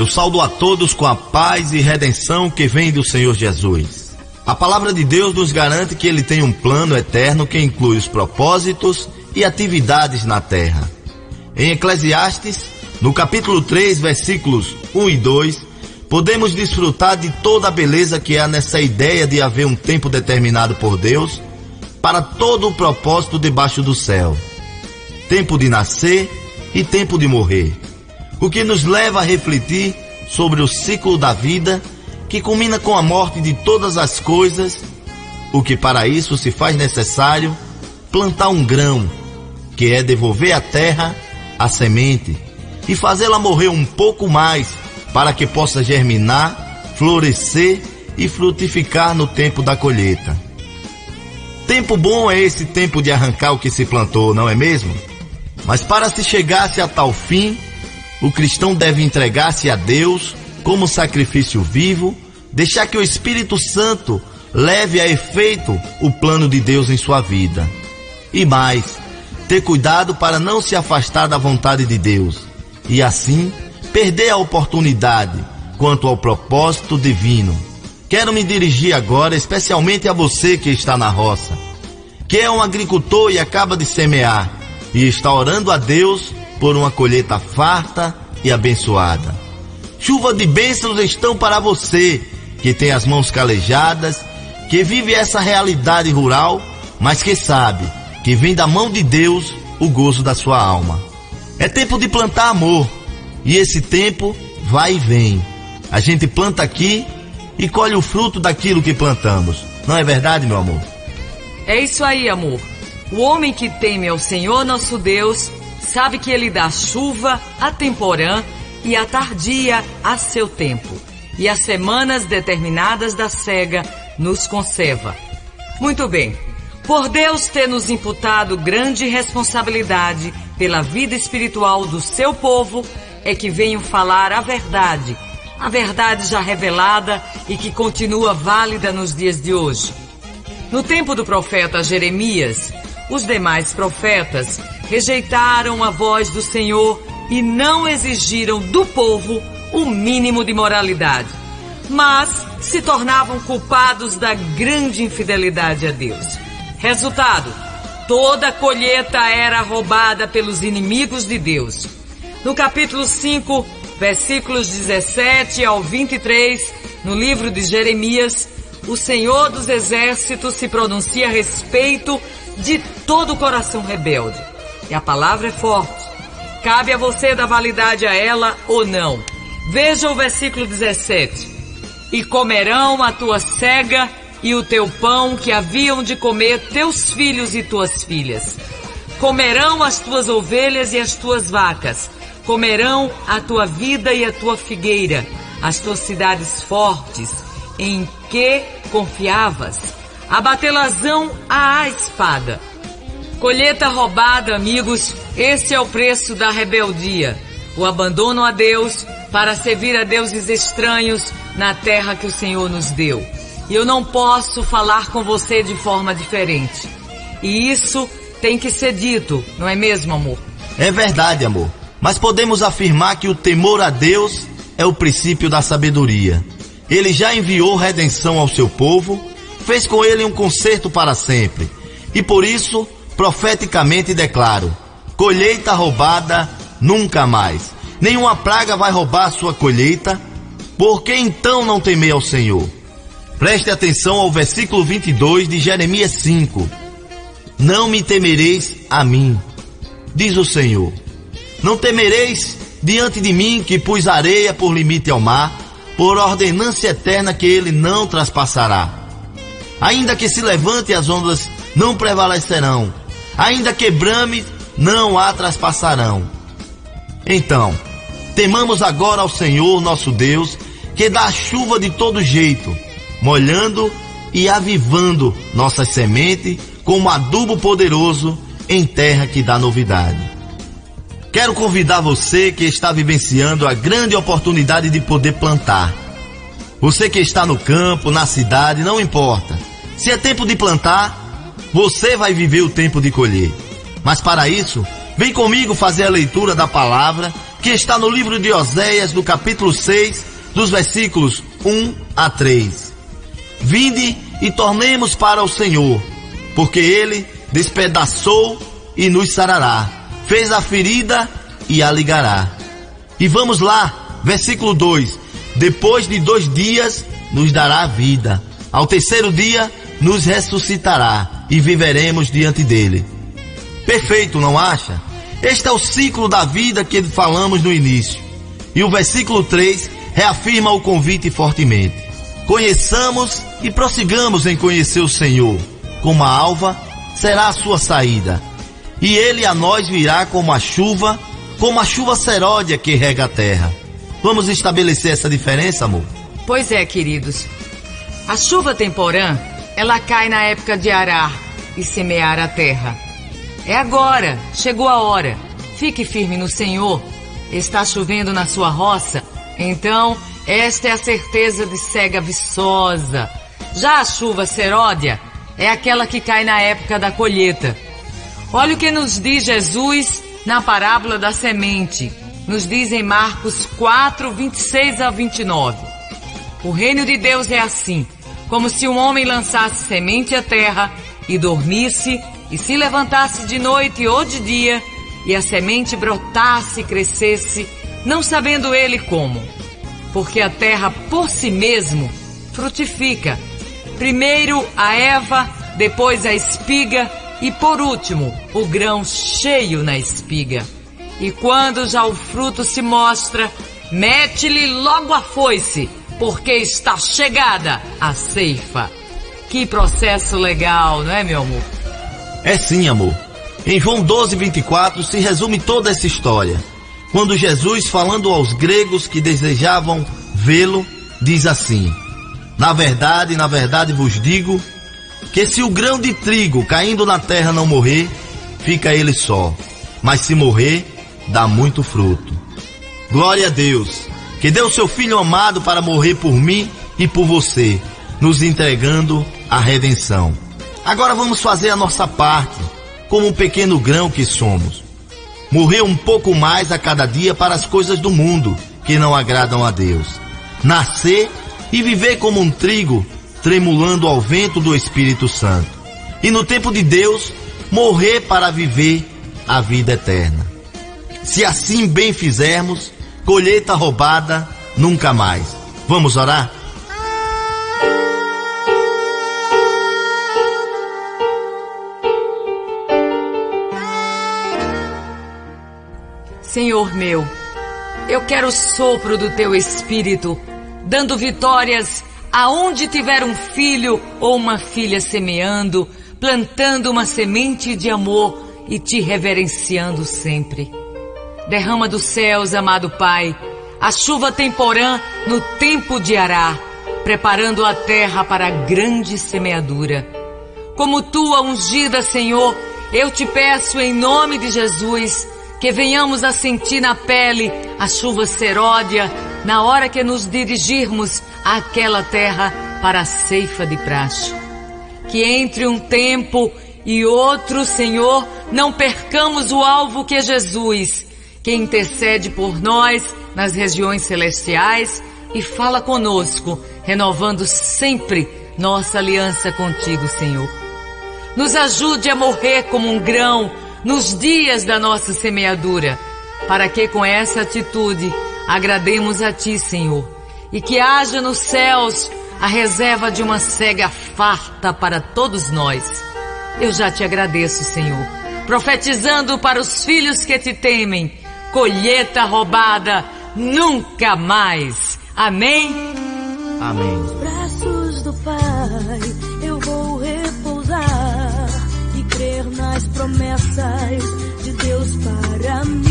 Eu saldo a todos com a paz e redenção que vem do Senhor Jesus. A palavra de Deus nos garante que ele tem um plano eterno que inclui os propósitos e atividades na terra. Em Eclesiastes, no capítulo 3, versículos 1 e 2, podemos desfrutar de toda a beleza que há nessa ideia de haver um tempo determinado por Deus para todo o propósito debaixo do céu. Tempo de nascer e tempo de morrer. O que nos leva a refletir sobre o ciclo da vida que culmina com a morte de todas as coisas, o que para isso se faz necessário plantar um grão, que é devolver à terra a semente e fazê-la morrer um pouco mais para que possa germinar, florescer e frutificar no tempo da colheita. Tempo bom é esse tempo de arrancar o que se plantou, não é mesmo? Mas para se chegar-se a tal fim, o cristão deve entregar-se a Deus como sacrifício vivo, deixar que o Espírito Santo leve a efeito o plano de Deus em sua vida. E mais, ter cuidado para não se afastar da vontade de Deus e assim perder a oportunidade quanto ao propósito divino. Quero me dirigir agora especialmente a você que está na roça, que é um agricultor e acaba de semear e está orando a Deus por uma colheita farta e abençoada. Chuva de bênçãos estão para você que tem as mãos calejadas, que vive essa realidade rural, mas que sabe que vem da mão de Deus o gozo da sua alma. É tempo de plantar amor, e esse tempo vai e vem. A gente planta aqui e colhe o fruto daquilo que plantamos. Não é verdade, meu amor? É isso aí, amor. O homem que teme ao Senhor nosso Deus sabe que ele dá chuva a temporã e a tardia a seu tempo, e as semanas determinadas da cega nos conserva. Muito bem. Por Deus ter nos imputado grande responsabilidade pela vida espiritual do seu povo, é que venho falar a verdade, a verdade já revelada e que continua válida nos dias de hoje. No tempo do profeta Jeremias, os demais profetas rejeitaram a voz do Senhor e não exigiram do povo o mínimo de moralidade, mas se tornavam culpados da grande infidelidade a Deus. Resultado: toda a colheita era roubada pelos inimigos de Deus. No capítulo 5, versículos 17 ao 23, no livro de Jeremias, o Senhor dos Exércitos se pronuncia a respeito de todo o coração rebelde. E a palavra é forte. Cabe a você dar validade a ela ou não. Veja o versículo 17. E comerão a tua cega e o teu pão que haviam de comer teus filhos e tuas filhas. Comerão as tuas ovelhas e as tuas vacas. Comerão a tua vida e a tua figueira, as tuas cidades fortes, em que confiavas abatê-las-ão à espada. Colheita roubada, amigos, esse é o preço da rebeldia. O abandono a Deus para servir a deuses estranhos na terra que o Senhor nos deu. E eu não posso falar com você de forma diferente. E isso tem que ser dito, não é mesmo, amor? É verdade, amor. Mas podemos afirmar que o temor a Deus é o princípio da sabedoria. Ele já enviou redenção ao seu povo fez com ele um concerto para sempre. E por isso, profeticamente declaro: colheita roubada nunca mais. Nenhuma praga vai roubar sua colheita. Por que então não temer ao Senhor? Preste atenção ao versículo 22 de Jeremias 5. Não me temereis a mim, diz o Senhor. Não temereis diante de mim que pus areia por limite ao mar, por ordenança eterna que ele não traspassará. Ainda que se levante as ondas, não prevalecerão. Ainda que brame, não a traspassarão. Então, temamos agora ao Senhor nosso Deus, que dá chuva de todo jeito, molhando e avivando nossas sementes como adubo poderoso em terra que dá novidade. Quero convidar você que está vivenciando a grande oportunidade de poder plantar. Você que está no campo, na cidade, não importa. Se é tempo de plantar, você vai viver o tempo de colher. Mas para isso, vem comigo fazer a leitura da palavra que está no livro de Oséias, do capítulo 6, dos versículos 1 a 3. Vinde e tornemos para o Senhor, porque ele despedaçou e nos sarará, fez a ferida e a ligará. E vamos lá, versículo 2: Depois de dois dias nos dará vida, ao terceiro dia nos ressuscitará e viveremos diante dele. Perfeito, não acha? Este é o ciclo da vida que falamos no início. E o versículo 3 reafirma o convite fortemente. Conheçamos e prossigamos em conhecer o Senhor. Como a alva será a sua saída, e ele a nós virá como a chuva, como a chuva seródia que rega a terra. Vamos estabelecer essa diferença, amor? Pois é, queridos. A chuva temporã, ela cai na época de arar e semear a terra. É agora, chegou a hora. Fique firme no Senhor. Está chovendo na sua roça? Então, esta é a certeza de cega viçosa. Já a chuva seródia é aquela que cai na época da colheita. Olha o que nos diz Jesus na parábola da semente. Nos diz em Marcos 4, 26 a 29. O reino de Deus é assim, como se um homem lançasse semente à terra e dormisse e se levantasse de noite ou de dia e a semente brotasse e crescesse, não sabendo ele como. Porque a terra por si mesmo frutifica. Primeiro a Eva, depois a espiga e por último o grão cheio na espiga. E quando já o fruto se mostra, mete-lhe logo a foice, porque está chegada a ceifa. Que processo legal, não é, meu amor? É sim, amor. Em João 12, 24 se resume toda essa história. Quando Jesus, falando aos gregos que desejavam vê-lo, diz assim: Na verdade, na verdade vos digo que se o grão de trigo caindo na terra não morrer, fica ele só, mas se morrer, dá muito fruto. Glória a Deus, que deu seu Filho amado para morrer por mim e por você, nos entregando a redenção. Agora vamos fazer a nossa parte, como um pequeno grão que somos. Morrer um pouco mais a cada dia para as coisas do mundo que não agradam a Deus. Nascer e viver como um trigo, tremulando ao vento do Espírito Santo. E no tempo de Deus, morrer para viver a vida eterna. Se assim bem fizermos, colheita roubada nunca mais. Vamos orar? Senhor meu, eu quero o sopro do teu espírito, dando vitórias aonde tiver um filho ou uma filha semeando, plantando uma semente de amor e te reverenciando sempre. Derrama dos céus, amado Pai, a chuva temporã no tempo de arar, preparando a terra para a grande semeadura. Como tua ungida, Senhor, eu te peço em nome de Jesus, que venhamos a sentir na pele a chuva seródia na hora que nos dirigirmos àquela terra para a ceifa de praxe. Que entre um tempo e outro, Senhor, não percamos o alvo que é Jesus, que intercede por nós nas regiões celestiais e fala conosco, renovando sempre nossa aliança contigo, Senhor. Nos ajude a morrer como um grão nos dias da nossa semeadura, para que com essa atitude agrademos a Ti, Senhor, e que haja nos céus a reserva de uma cega farta para todos nós. Eu já te agradeço, Senhor, profetizando para os filhos que te temem, colheita roubada nunca mais. Amém? Amém. braços do Pai eu vou repousar e crer nas promessas de Deus para mim.